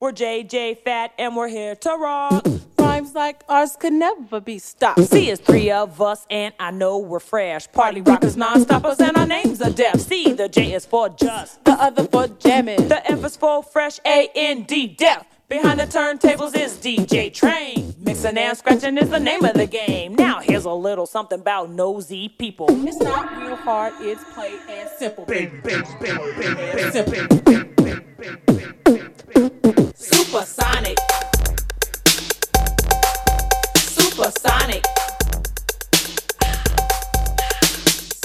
We're JJ Fad and we're here to rock. Rhymes like ours could never be stopped. See, it's three of us and I know we're fresh. Party rockers, non-stoppers, and our names are Def. C, the J is for just. The other for jamming. The F is for fresh, A-N-D, Def. Behind the turntables is DJ Train. Mixing and scratching is the name of the game. Now here's a little something about nosy people. It's not real hard, it's plain and simple. Simple. Supersonic. Supersonic.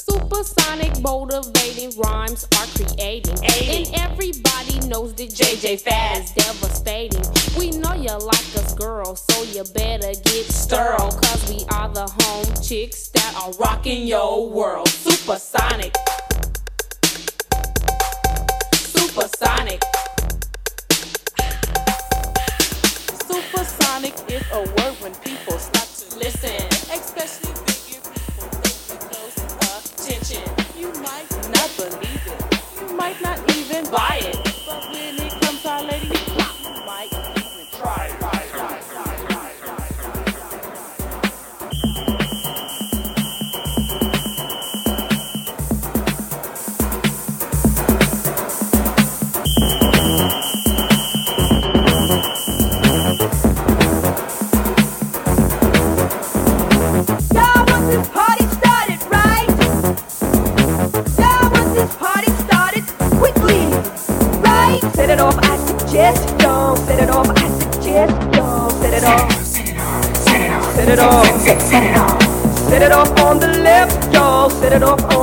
Supersonic, motivating rhymes are creating. Aiding. And everybody knows that JJ Fad. is devastating. We know you like us, girls, so you better get stirred. Cause we are the home chicks that are Rocking your world. Supersonic. Supersonic. A word when people stop to Listen. Especially bigger people pay close attention. Attention. You might not believe it. You might not even Buy it. It off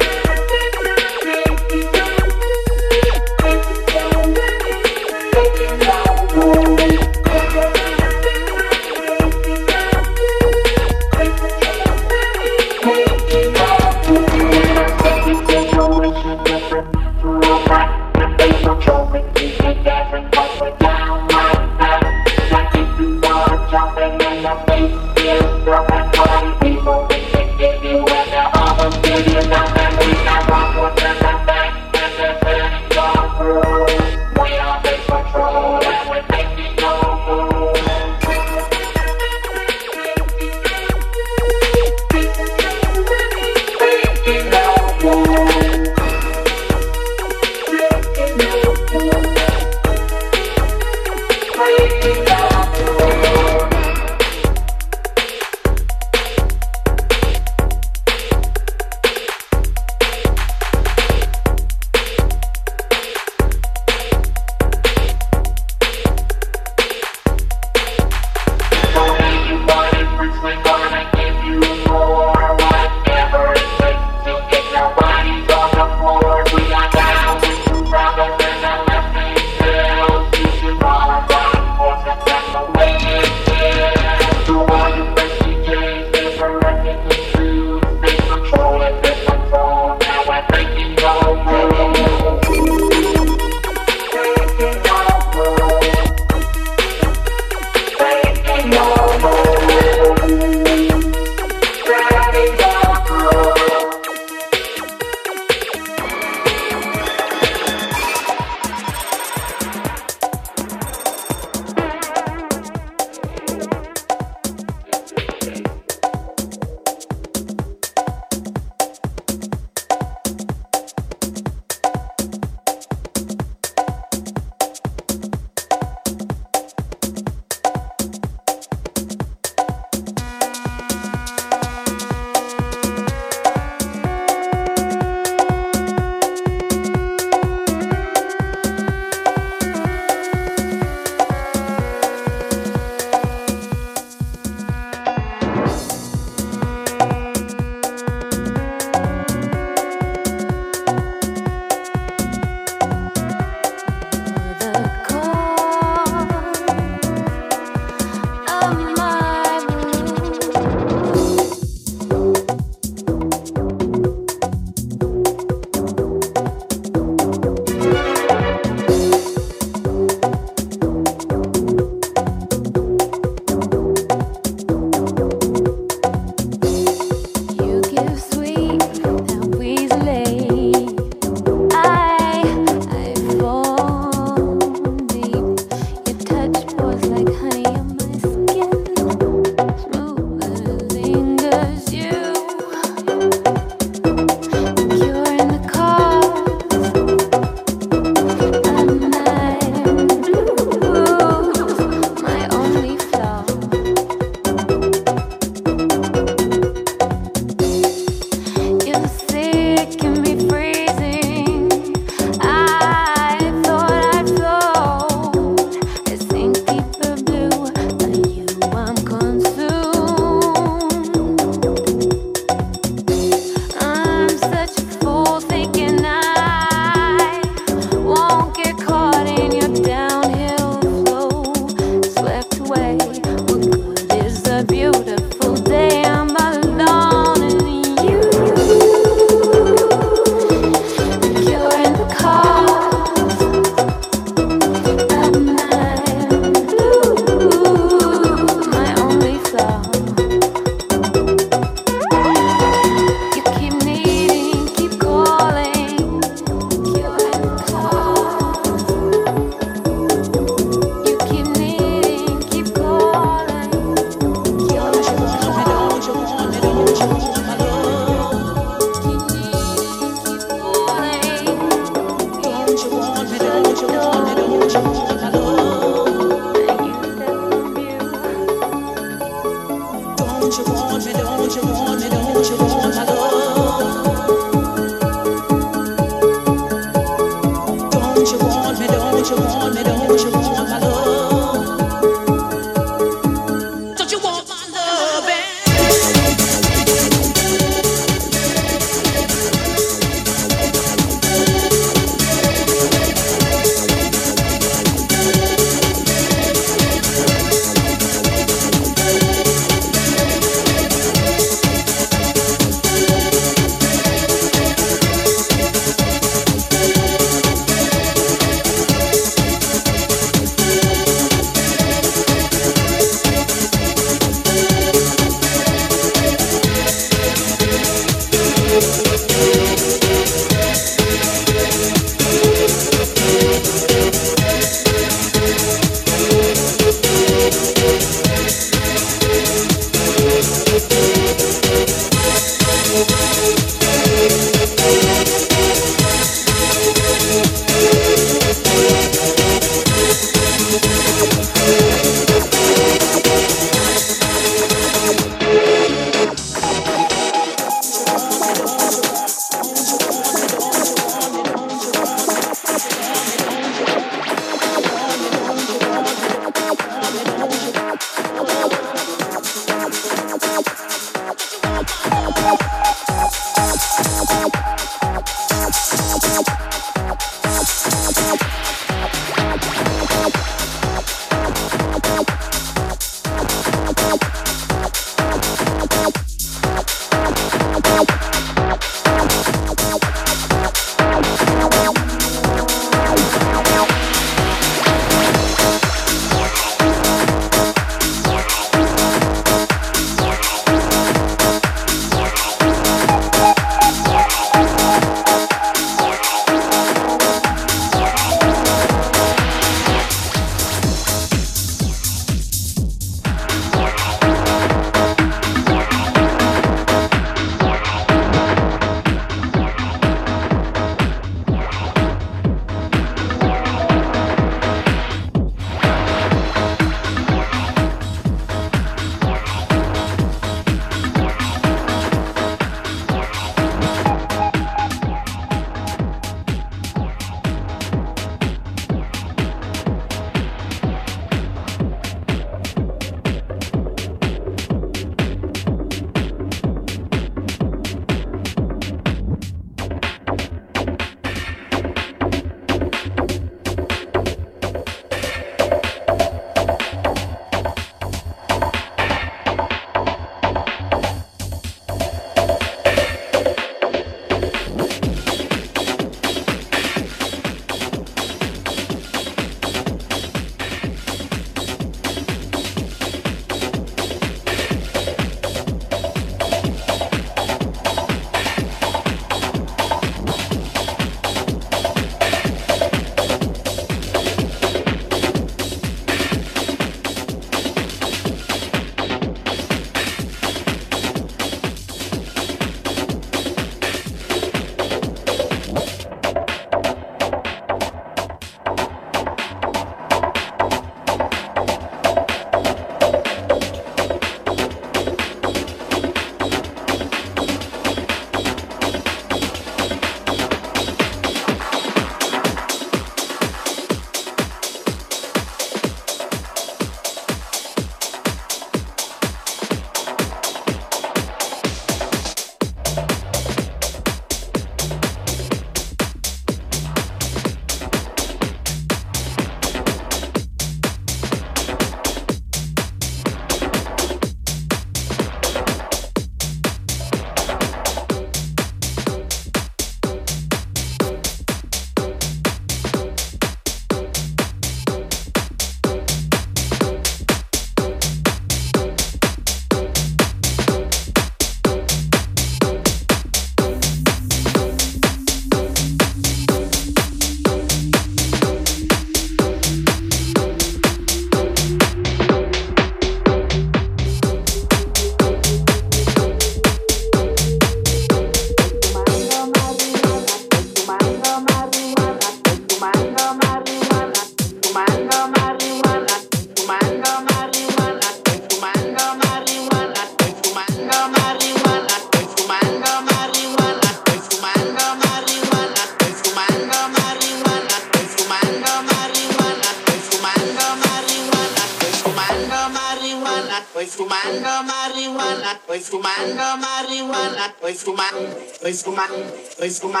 Dois com uma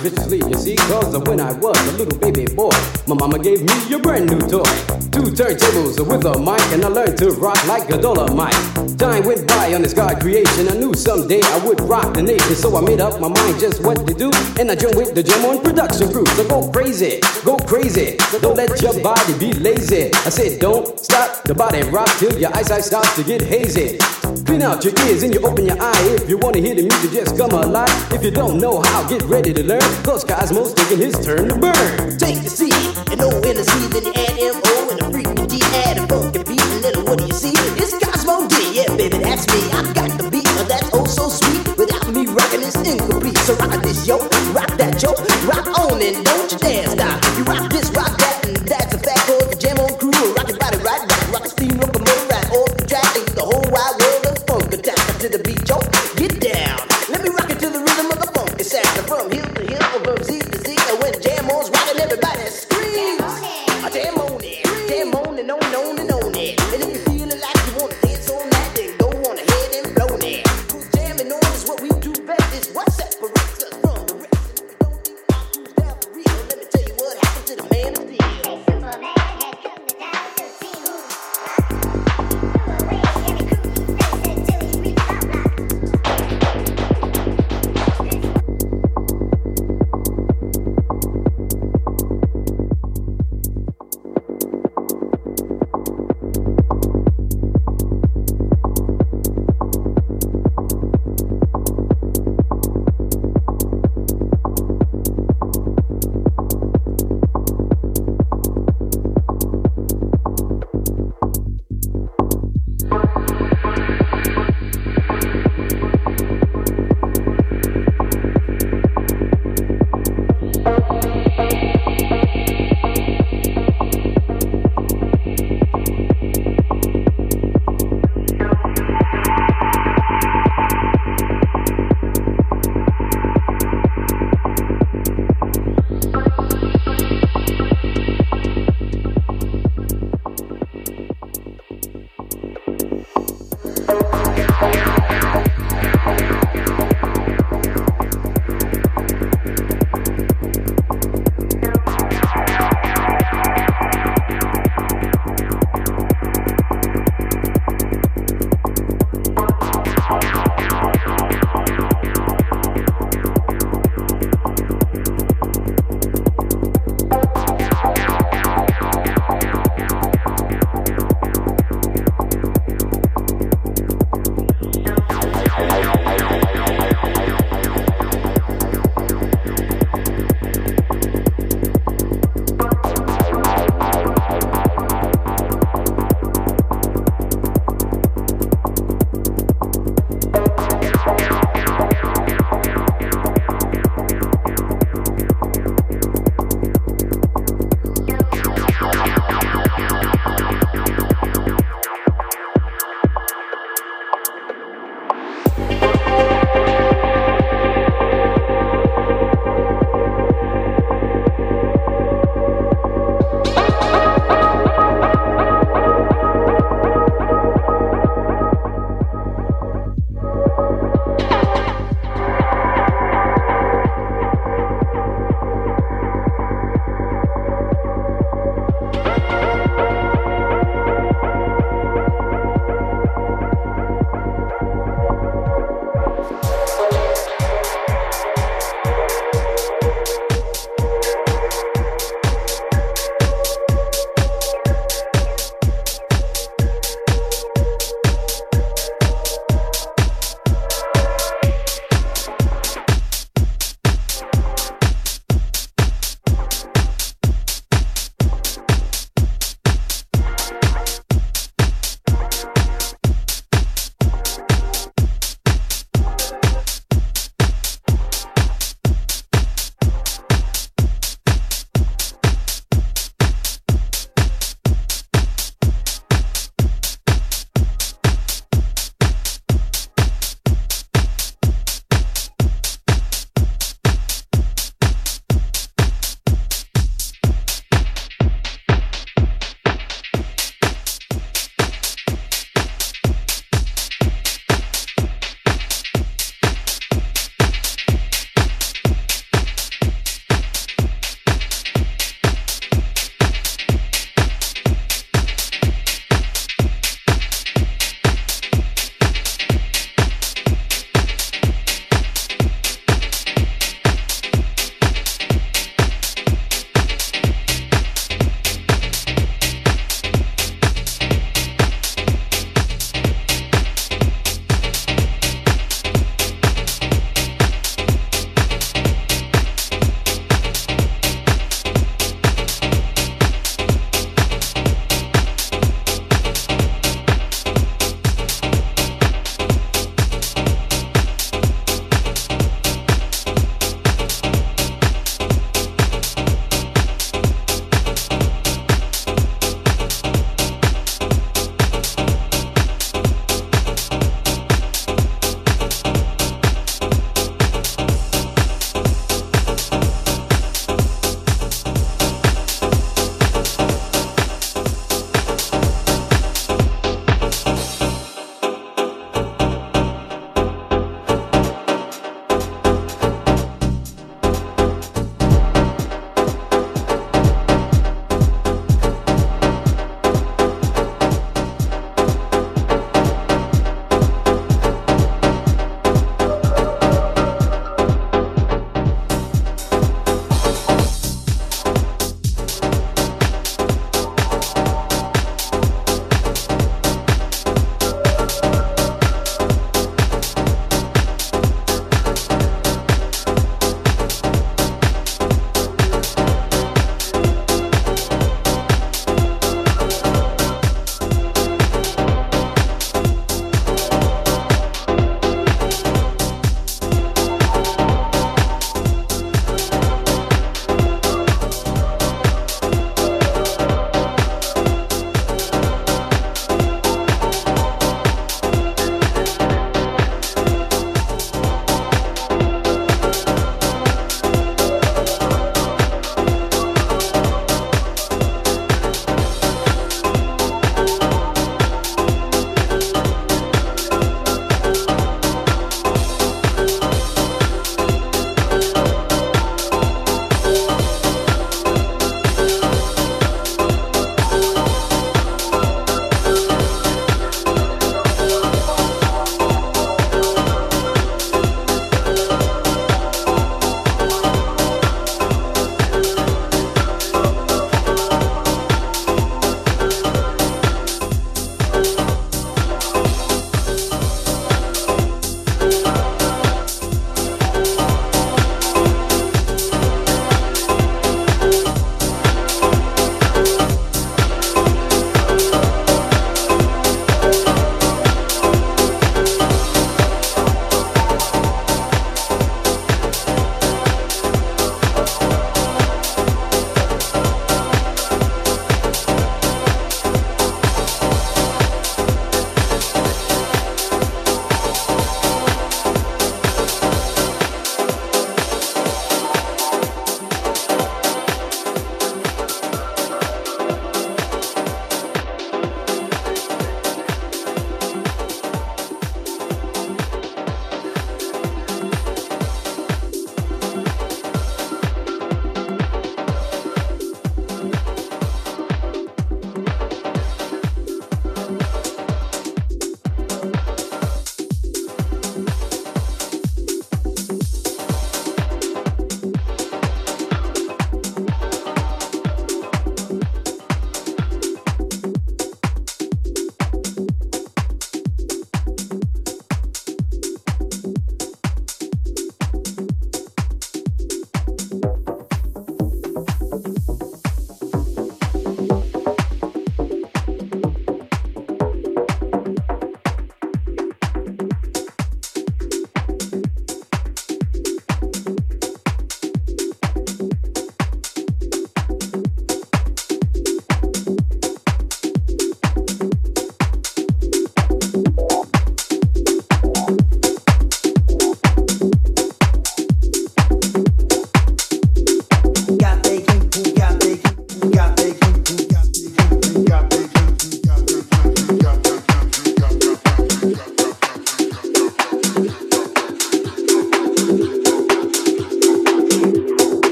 viciously. You see, cause of when I was a little baby boy, my mama gave me a brand new toy. Two turntables with a mic, and I learned to rock like a dollar mic. Time went by on this God creation. I knew someday I would rock the nation, so I made up my mind just what to do. And I joined with the Jam on production crew. So go crazy, go crazy. Don't let your body be lazy. I said, don't stop the body rock till your eyesight starts to get hazy. Clean out your ears and you open your eye. If you wanna hear the music, just come alive. If you don't know how, get ready to learn. Cause Cozmo's taking his turn to burn. Take the C and O and the C, then you add M O and the freaky D, add a funky beat, and then what do you see? It's Cozmo D, yeah, baby, that's me. I got the beat, uh, that's oh so sweet. Without me rocking, it's incomplete. So rock this yo, rock that yo, rock on and don't you dare stop.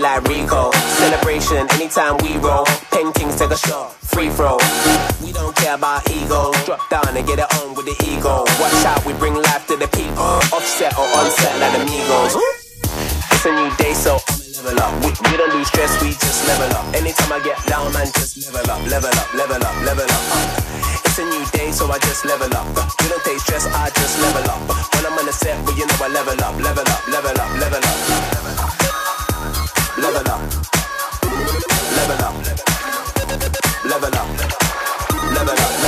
like Rico. Celebration anytime we roll. Paintings take a shot, free throw. We don't care about ego. Drop down and get it on with the ego. Watch out, we bring life to the people. Offset or onset like amigos. It's a new day, so level up. We, we don't lose stress, we just level up. Anytime I get down, man, just level up, level up, level up, level up. It's a new day, so I just level up. We don't take stress, I just level up. When I'm on the set, well, you know I level up, level up, level up, level up. Level up level up, level up, level up, level up.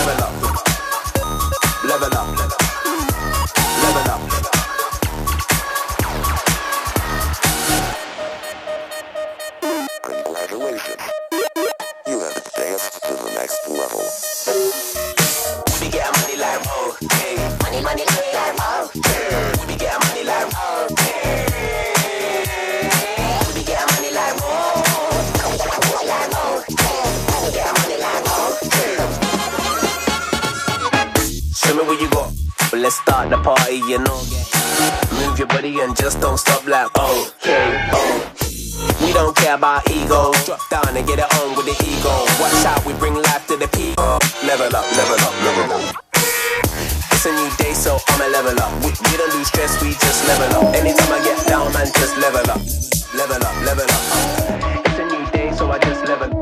start the party, you know. Move your body and just don't stop like, oh, okay, oh. We don't care about ego. Drop down and get it on with the ego. Watch out, we bring life to the people. Level up, level up, level up. It's a new day, so I'ma level up. We, we don't lose stress, we just level up. Anytime I get down, man, just level up. Level up, level up. It's a new day, so I just level up.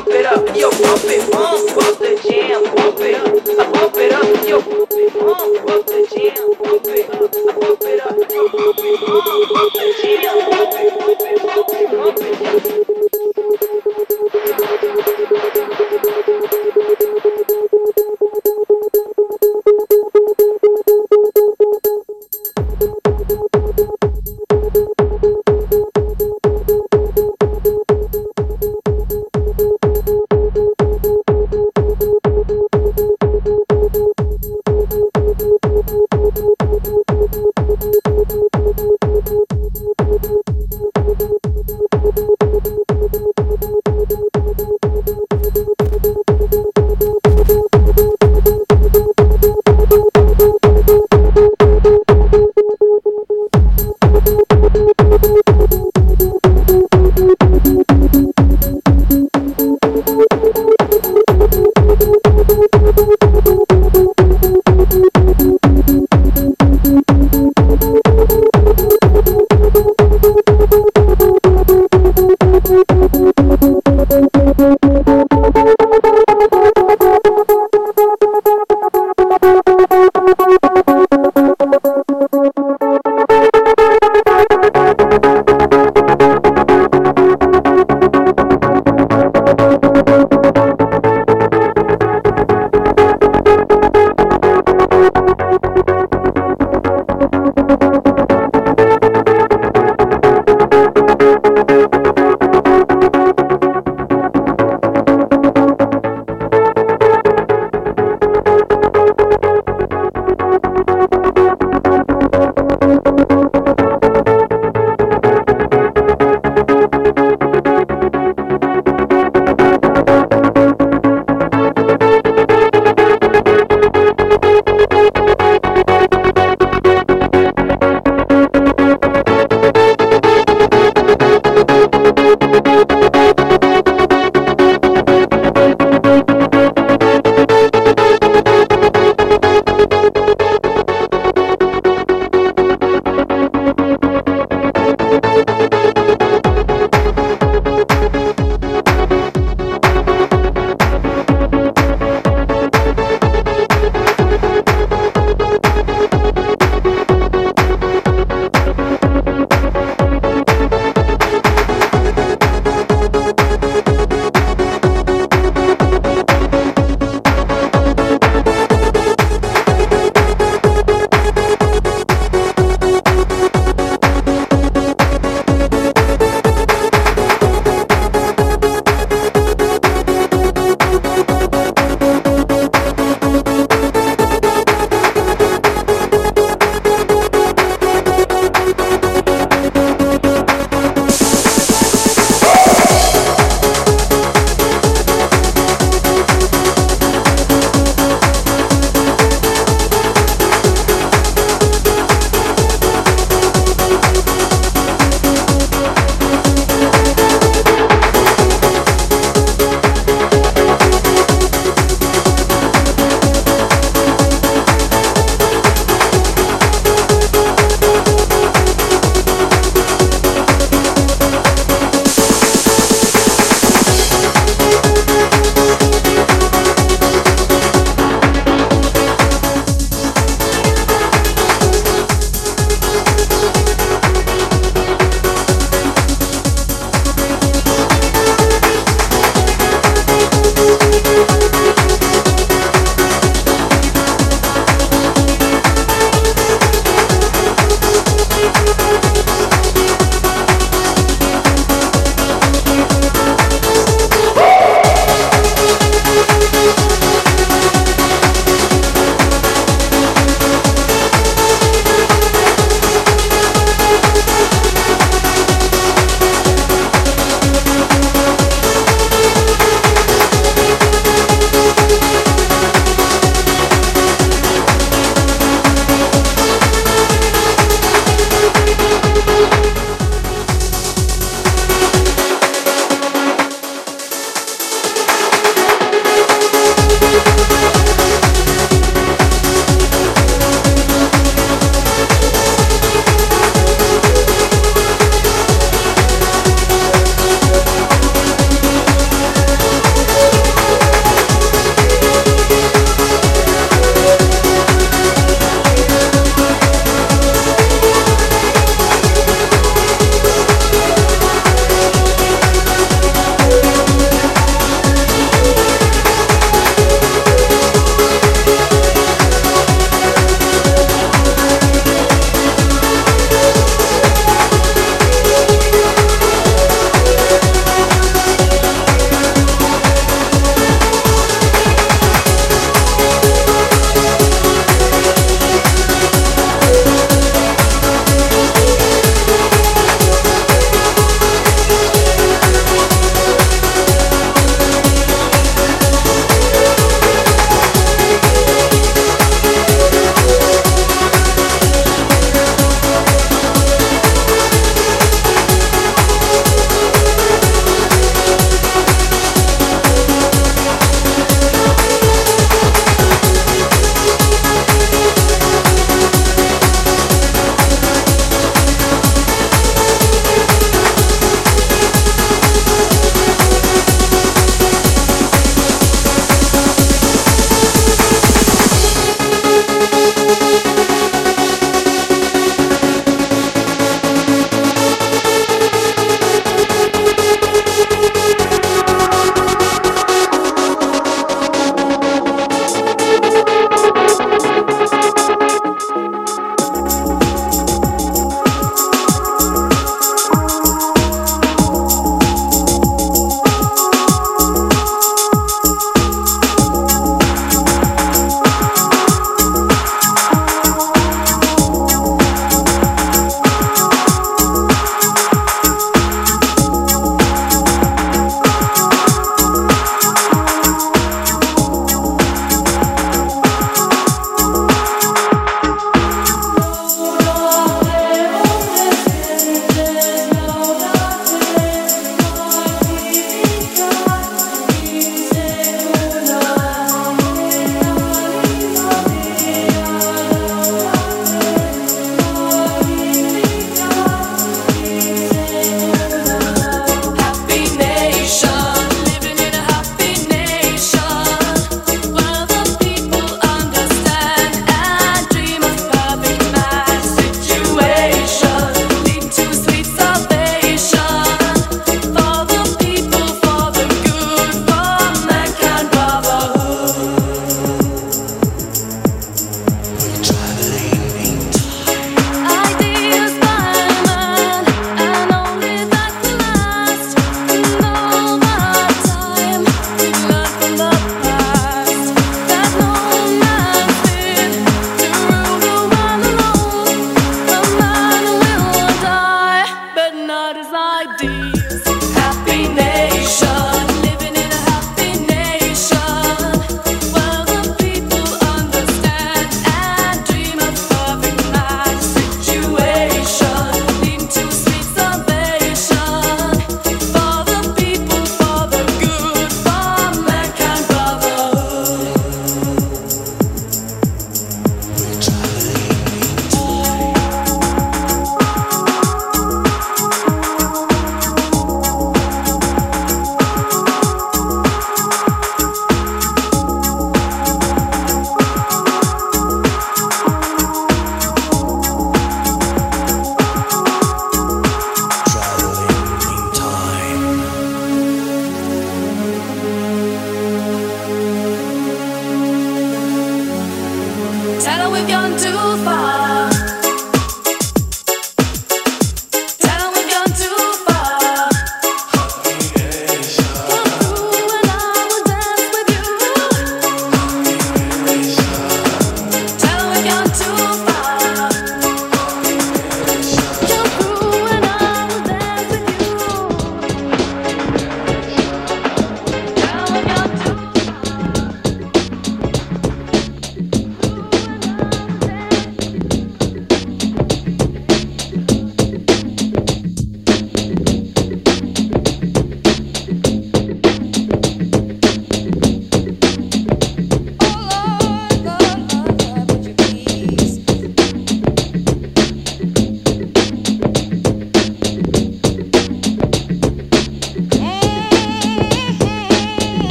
Pump it up, yo, pump it, pump up